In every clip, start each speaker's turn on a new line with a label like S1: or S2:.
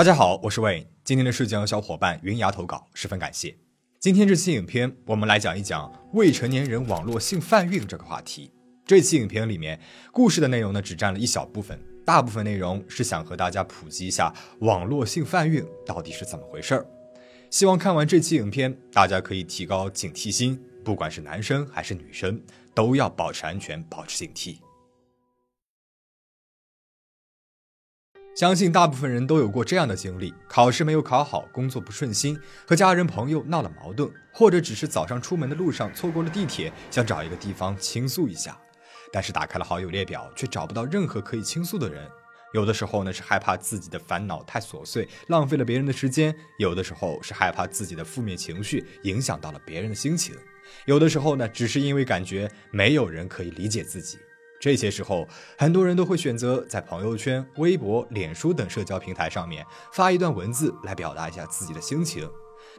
S1: 大家好，我是魏。今天的事件由小伙伴云牙投稿，十分感谢。今天这期影片，我们来讲一讲未成年人网络性贩运这个话题。这期影片里面，故事的内容呢只占了一小部分，大部分内容是想和大家普及一下网络性贩运到底是怎么回事儿。希望看完这期影片，大家可以提高警惕心，不管是男生还是女生，都要保持安全，保持警惕。相信大部分人都有过这样的经历：考试没有考好，工作不顺心，和家人朋友闹了矛盾，或者只是早上出门的路上错过了地铁，想找一个地方倾诉一下，但是打开了好友列表，却找不到任何可以倾诉的人。有的时候呢，是害怕自己的烦恼太琐碎，浪费了别人的时间；有的时候是害怕自己的负面情绪影响到了别人的心情；有的时候呢，只是因为感觉没有人可以理解自己。这些时候，很多人都会选择在朋友圈、微博、脸书等社交平台上面发一段文字来表达一下自己的心情。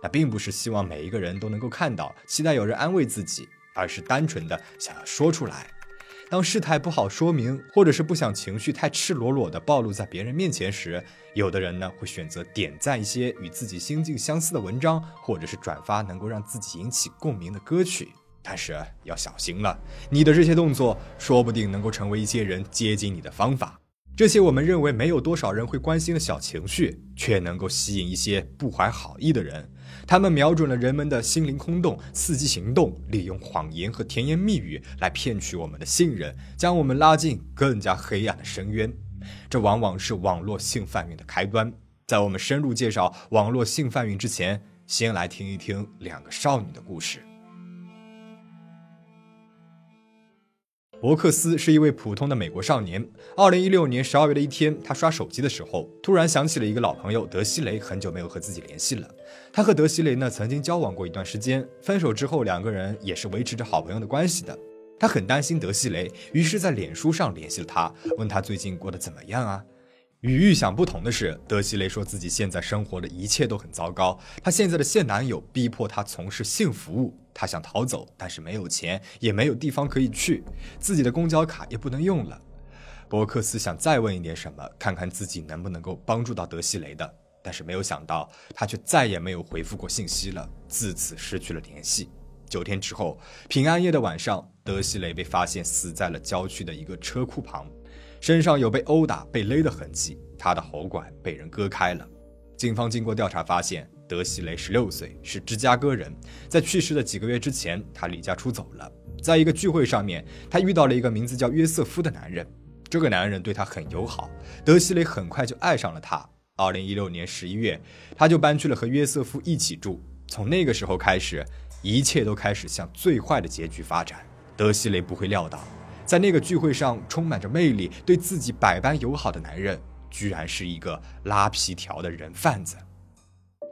S1: 那并不是希望每一个人都能够看到，期待有人安慰自己，而是单纯的想要说出来。当事态不好说明，或者是不想情绪太赤裸裸的暴露在别人面前时，有的人呢会选择点赞一些与自己心境相似的文章，或者是转发能够让自己引起共鸣的歌曲。但是要小心了，你的这些动作说不定能够成为一些人接近你的方法。这些我们认为没有多少人会关心的小情绪，却能够吸引一些不怀好意的人。他们瞄准了人们的心灵空洞，伺机行动，利用谎言和甜言蜜语来骗取我们的信任，将我们拉进更加黑暗的深渊。这往往是网络性贩运的开端。在我们深入介绍网络性贩运之前，先来听一听两个少女的故事。伯克斯是一位普通的美国少年。二零一六年十二月的一天，他刷手机的时候，突然想起了一个老朋友德西雷，很久没有和自己联系了。他和德西雷呢曾经交往过一段时间，分手之后，两个人也是维持着好朋友的关系的。他很担心德西雷，于是在脸书上联系了他，问他最近过得怎么样啊？与预想不同的是，德西雷说自己现在生活的一切都很糟糕。他现在的现男友逼迫他从事性服务，他想逃走，但是没有钱，也没有地方可以去，自己的公交卡也不能用了。伯克斯想再问一点什么，看看自己能不能够帮助到德西雷的，但是没有想到，他却再也没有回复过信息了，自此失去了联系。九天之后，平安夜的晚上，德西雷被发现死在了郊区的一个车库旁。身上有被殴打、被勒的痕迹，他的喉管被人割开了。警方经过调查发现，德西雷十六岁，是芝加哥人。在去世的几个月之前，他离家出走了。在一个聚会上面，他遇到了一个名字叫约瑟夫的男人。这个男人对他很友好，德西雷很快就爱上了他。二零一六年十一月，他就搬去了和约瑟夫一起住。从那个时候开始，一切都开始向最坏的结局发展。德西雷不会料到。在那个聚会上，充满着魅力、对自己百般友好的男人，居然是一个拉皮条的人贩子。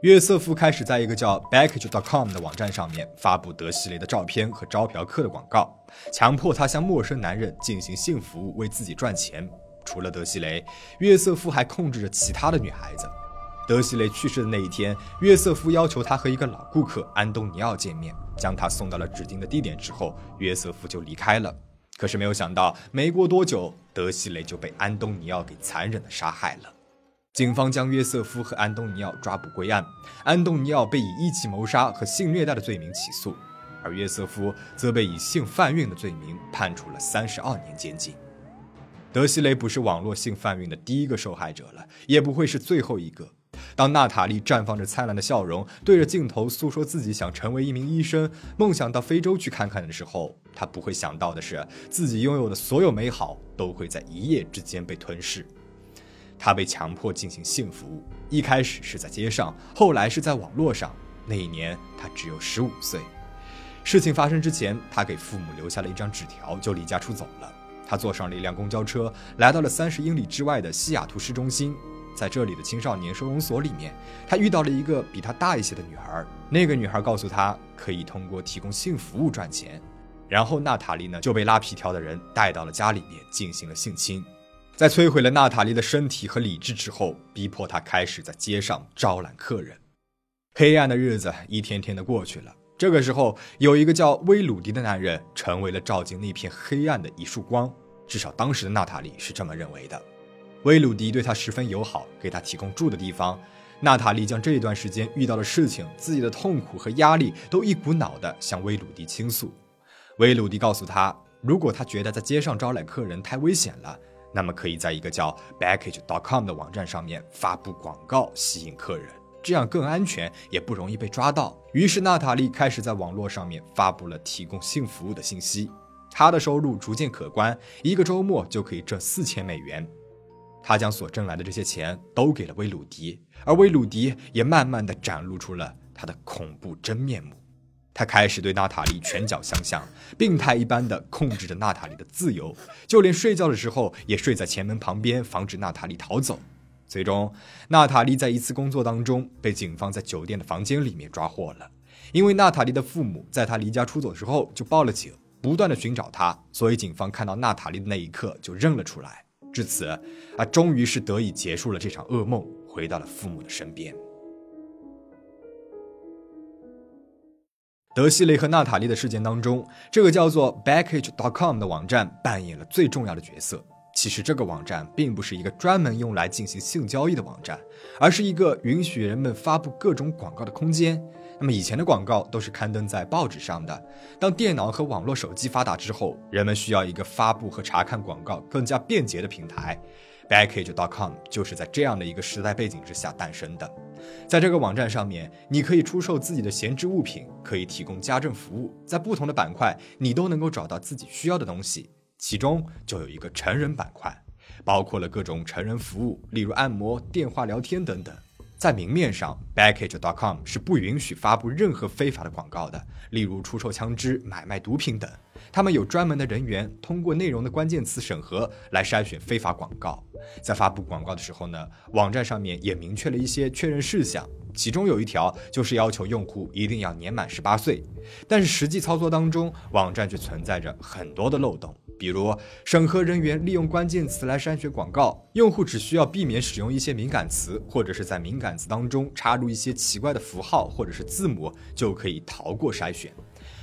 S1: 约瑟夫开始在一个叫 Backage.com 的网站上面发布德西雷的照片和招嫖客的广告，强迫他向陌生男人进行性服务，为自己赚钱。除了德西雷，约瑟夫还控制着其他的女孩子。德西雷去世的那一天，约瑟夫要求他和一个老顾客安东尼奥见面，将他送到了指定的地点之后，约瑟夫就离开了。可是没有想到，没过多久，德西雷就被安东尼奥给残忍的杀害了。警方将约瑟夫和安东尼奥抓捕归案，安东尼奥被以一级谋杀和性虐待的罪名起诉，而约瑟夫则被以性贩运的罪名判处了三十二年监禁。德西雷不是网络性贩运的第一个受害者了，也不会是最后一个。当娜塔莉绽放着灿烂的笑容，对着镜头诉说自己想成为一名医生，梦想到非洲去看看的时候，她不会想到的是，自己拥有的所有美好都会在一夜之间被吞噬。她被强迫进行性服务，一开始是在街上，后来是在网络上。那一年她只有十五岁。事情发生之前，她给父母留下了一张纸条，就离家出走了。她坐上了一辆公交车，来到了三十英里之外的西雅图市中心。在这里的青少年收容所里面，他遇到了一个比他大一些的女孩。那个女孩告诉他，可以通过提供性服务赚钱。然后娜塔莉呢就被拉皮条的人带到了家里面进行了性侵。在摧毁了娜塔莉的身体和理智之后，逼迫她开始在街上招揽客人。黑暗的日子一天天的过去了。这个时候，有一个叫威鲁迪的男人成为了照进那片黑暗的一束光。至少当时的娜塔莉是这么认为的。威鲁迪对他十分友好，给他提供住的地方。娜塔莉将这一段时间遇到的事情、自己的痛苦和压力都一股脑地向威鲁迪倾诉。威鲁迪告诉他，如果他觉得在街上招揽客人太危险了，那么可以在一个叫 Backage.com 的网站上面发布广告吸引客人，这样更安全，也不容易被抓到。于是娜塔莉开始在网络上面发布了提供性服务的信息，她的收入逐渐可观，一个周末就可以挣四千美元。他将所挣来的这些钱都给了威鲁迪，而威鲁迪也慢慢的展露出了他的恐怖真面目。他开始对娜塔莉拳脚相向，病态一般的控制着娜塔莉的自由，就连睡觉的时候也睡在前门旁边，防止娜塔莉逃走。最终，娜塔莉在一次工作当中被警方在酒店的房间里面抓获了。因为娜塔莉的父母在她离家出走之后就报了警，不断的寻找她，所以警方看到娜塔莉的那一刻就认了出来。至此，啊，终于是得以结束了这场噩梦，回到了父母的身边。德西雷和娜塔莉的事件当中，这个叫做 Backage.com 的网站扮演了最重要的角色。其实，这个网站并不是一个专门用来进行性交易的网站，而是一个允许人们发布各种广告的空间。那么以前的广告都是刊登在报纸上的。当电脑和网络手机发达之后，人们需要一个发布和查看广告更加便捷的平台。Backage.com 就是在这样的一个时代背景之下诞生的。在这个网站上面，你可以出售自己的闲置物品，可以提供家政服务，在不同的板块，你都能够找到自己需要的东西。其中就有一个成人板块，包括了各种成人服务，例如按摩、电话聊天等等。在明面上，Backage.com 是不允许发布任何非法的广告的，例如出售枪支、买卖毒品等。他们有专门的人员通过内容的关键词审核来筛选非法广告。在发布广告的时候呢，网站上面也明确了一些确认事项，其中有一条就是要求用户一定要年满十八岁。但是实际操作当中，网站却存在着很多的漏洞。比如，审核人员利用关键词来筛选广告，用户只需要避免使用一些敏感词，或者是在敏感词当中插入一些奇怪的符号或者是字母，就可以逃过筛选。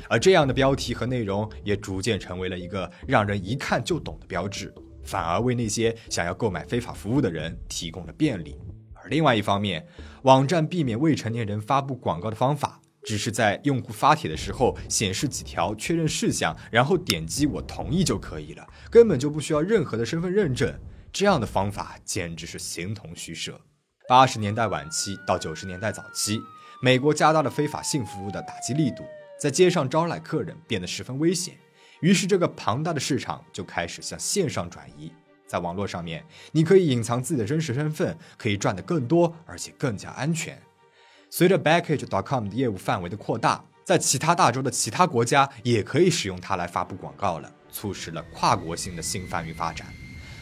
S1: 而这样的标题和内容也逐渐成为了一个让人一看就懂的标志，反而为那些想要购买非法服务的人提供了便利。而另外一方面，网站避免未成年人发布广告的方法。只是在用户发帖的时候显示几条确认事项，然后点击我同意就可以了，根本就不需要任何的身份认证。这样的方法简直是形同虚设。八十年代晚期到九十年代早期，美国加大了非法性服务的打击力度，在街上招揽客人变得十分危险。于是，这个庞大的市场就开始向线上转移。在网络上面，你可以隐藏自己的真实身份，可以赚得更多，而且更加安全。随着 Backage.com 的业务范围的扩大，在其他大洲的其他国家也可以使用它来发布广告了，促使了跨国性的性贩运发展。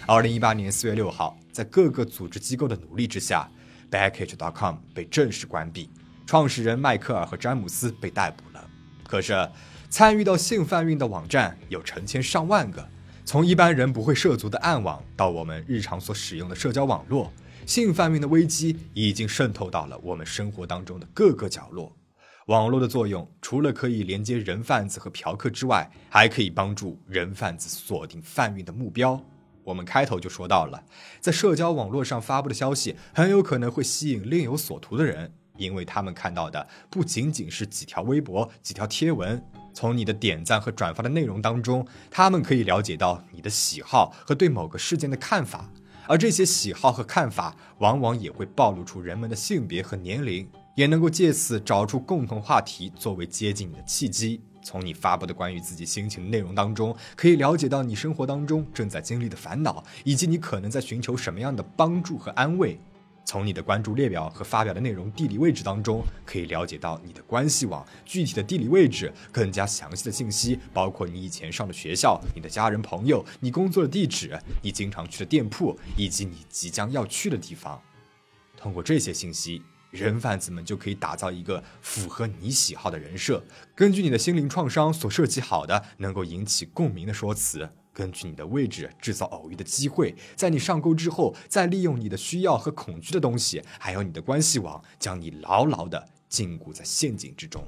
S1: 二零一八年四月六号，在各个组织机构的努力之下，Backage.com 被正式关闭，创始人迈克尔和詹姆斯被逮捕了。可是，参与到性贩运的网站有成千上万个，从一般人不会涉足的暗网，到我们日常所使用的社交网络。性贩运的危机已经渗透到了我们生活当中的各个角落。网络的作用除了可以连接人贩子和嫖客之外，还可以帮助人贩子锁定贩运的目标。我们开头就说到了，在社交网络上发布的消息很有可能会吸引另有所图的人，因为他们看到的不仅仅是几条微博、几条贴文，从你的点赞和转发的内容当中，他们可以了解到你的喜好和对某个事件的看法。而这些喜好和看法，往往也会暴露出人们的性别和年龄，也能够借此找出共同话题作为接近你的契机。从你发布的关于自己心情的内容当中，可以了解到你生活当中正在经历的烦恼，以及你可能在寻求什么样的帮助和安慰。从你的关注列表和发表的内容地理位置当中，可以了解到你的关系网具体的地理位置，更加详细的信息，包括你以前上的学校、你的家人朋友、你工作的地址、你经常去的店铺，以及你即将要去的地方。通过这些信息，人贩子们就可以打造一个符合你喜好的人设，根据你的心灵创伤所设计好的能够引起共鸣的说辞。根据你的位置制造偶遇的机会，在你上钩之后，再利用你的需要和恐惧的东西，还有你的关系网，将你牢牢地禁锢在陷阱之中。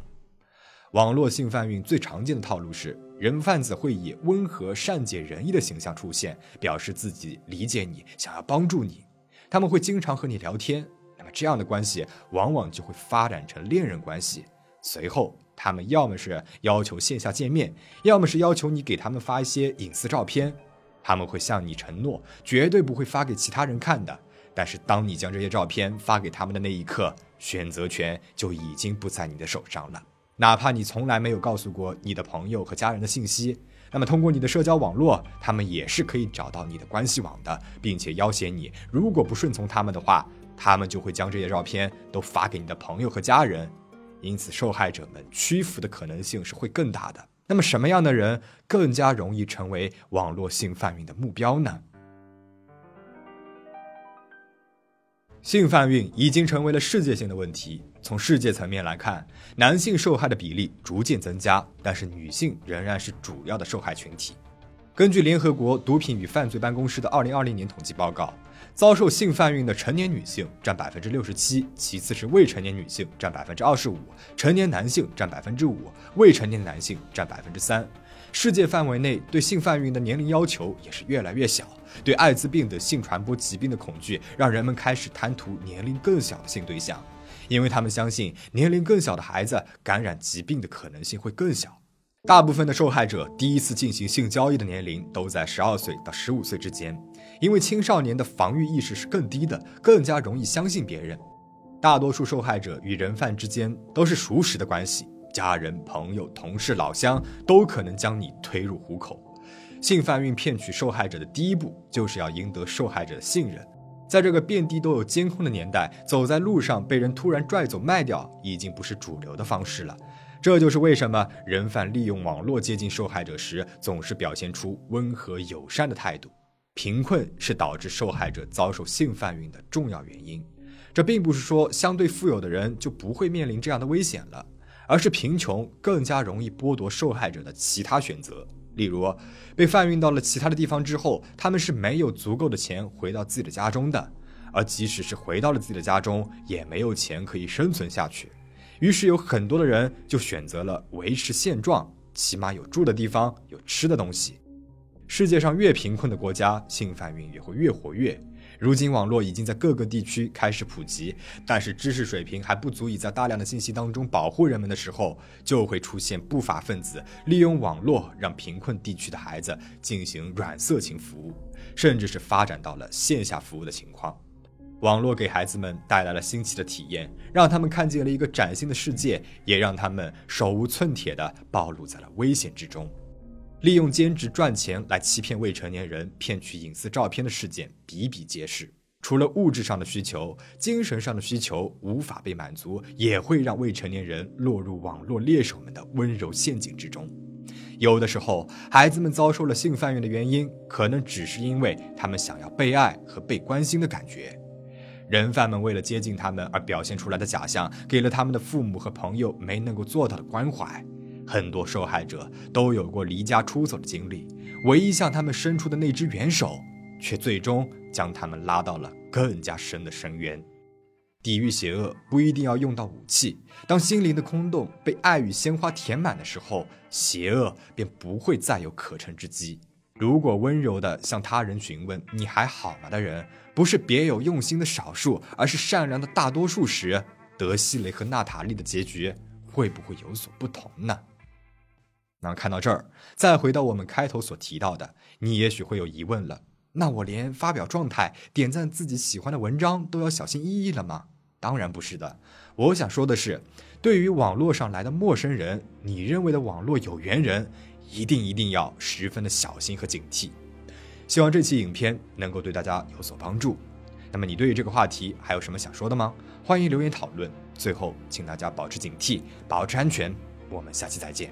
S1: 网络性贩运最常见的套路是，人贩子会以温和、善解人意的形象出现，表示自己理解你，想要帮助你。他们会经常和你聊天，那么这样的关系往往就会发展成恋人关系。随后，他们要么是要求线下见面，要么是要求你给他们发一些隐私照片。他们会向你承诺，绝对不会发给其他人看的。但是，当你将这些照片发给他们的那一刻，选择权就已经不在你的手上了。哪怕你从来没有告诉过你的朋友和家人的信息，那么通过你的社交网络，他们也是可以找到你的关系网的，并且要挟你，如果不顺从他们的话，他们就会将这些照片都发给你的朋友和家人。因此，受害者们屈服的可能性是会更大的。那么，什么样的人更加容易成为网络性贩运的目标呢？性贩运已经成为了世界性的问题。从世界层面来看，男性受害的比例逐渐增加，但是女性仍然是主要的受害群体。根据联合国毒品与犯罪办公室的2020年统计报告，遭受性贩运的成年女性占百分之六十七，其次是未成年女性占百分之二十五，成年男性占百分之五，未成年男性占百分之三。世界范围内对性贩运的年龄要求也是越来越小。对艾滋病等性传播疾病的恐惧，让人们开始贪图年龄更小的性对象，因为他们相信年龄更小的孩子感染疾病的可能性会更小。大部分的受害者第一次进行性交易的年龄都在十二岁到十五岁之间，因为青少年的防御意识是更低的，更加容易相信别人。大多数受害者与人贩之间都是熟识的关系，家人、朋友、同事、老乡都可能将你推入虎口。性贩运骗取受害者的第一步，就是要赢得受害者的信任。在这个遍地都有监控的年代，走在路上被人突然拽走卖掉，已经不是主流的方式了。这就是为什么人贩利用网络接近受害者时，总是表现出温和友善的态度。贫困是导致受害者遭受性贩运的重要原因。这并不是说相对富有的人就不会面临这样的危险了，而是贫穷更加容易剥夺受害者的其他选择。例如，被贩运到了其他的地方之后，他们是没有足够的钱回到自己的家中的，而即使是回到了自己的家中，也没有钱可以生存下去。于是有很多的人就选择了维持现状，起码有住的地方，有吃的东西。世界上越贫困的国家，性贩运也会越活跃。如今网络已经在各个地区开始普及，但是知识水平还不足以在大量的信息当中保护人们的时候，就会出现不法分子利用网络让贫困地区的孩子进行软色情服务，甚至是发展到了线下服务的情况。网络给孩子们带来了新奇的体验，让他们看见了一个崭新的世界，也让他们手无寸铁地暴露在了危险之中。利用兼职赚钱来欺骗未成年人、骗取隐私照片的事件比比皆是。除了物质上的需求，精神上的需求无法被满足，也会让未成年人落入网络猎手们的温柔陷阱之中。有的时候，孩子们遭受了性贩运的原因，可能只是因为他们想要被爱和被关心的感觉。人贩们为了接近他们而表现出来的假象，给了他们的父母和朋友没能够做到的关怀。很多受害者都有过离家出走的经历，唯一向他们伸出的那只援手，却最终将他们拉到了更加深的深渊。抵御邪恶不一定要用到武器，当心灵的空洞被爱与鲜花填满的时候，邪恶便不会再有可乘之机。如果温柔地向他人询问“你还好吗”的人不是别有用心的少数，而是善良的大多数时，德西雷和娜塔莉的结局会不会有所不同呢？那看到这儿，再回到我们开头所提到的，你也许会有疑问了。那我连发表状态、点赞自己喜欢的文章都要小心翼翼了吗？当然不是的。我想说的是，对于网络上来的陌生人，你认为的网络有缘人，一定一定要十分的小心和警惕。希望这期影片能够对大家有所帮助。那么你对于这个话题还有什么想说的吗？欢迎留言讨论。最后，请大家保持警惕，保持安全。我们下期再见。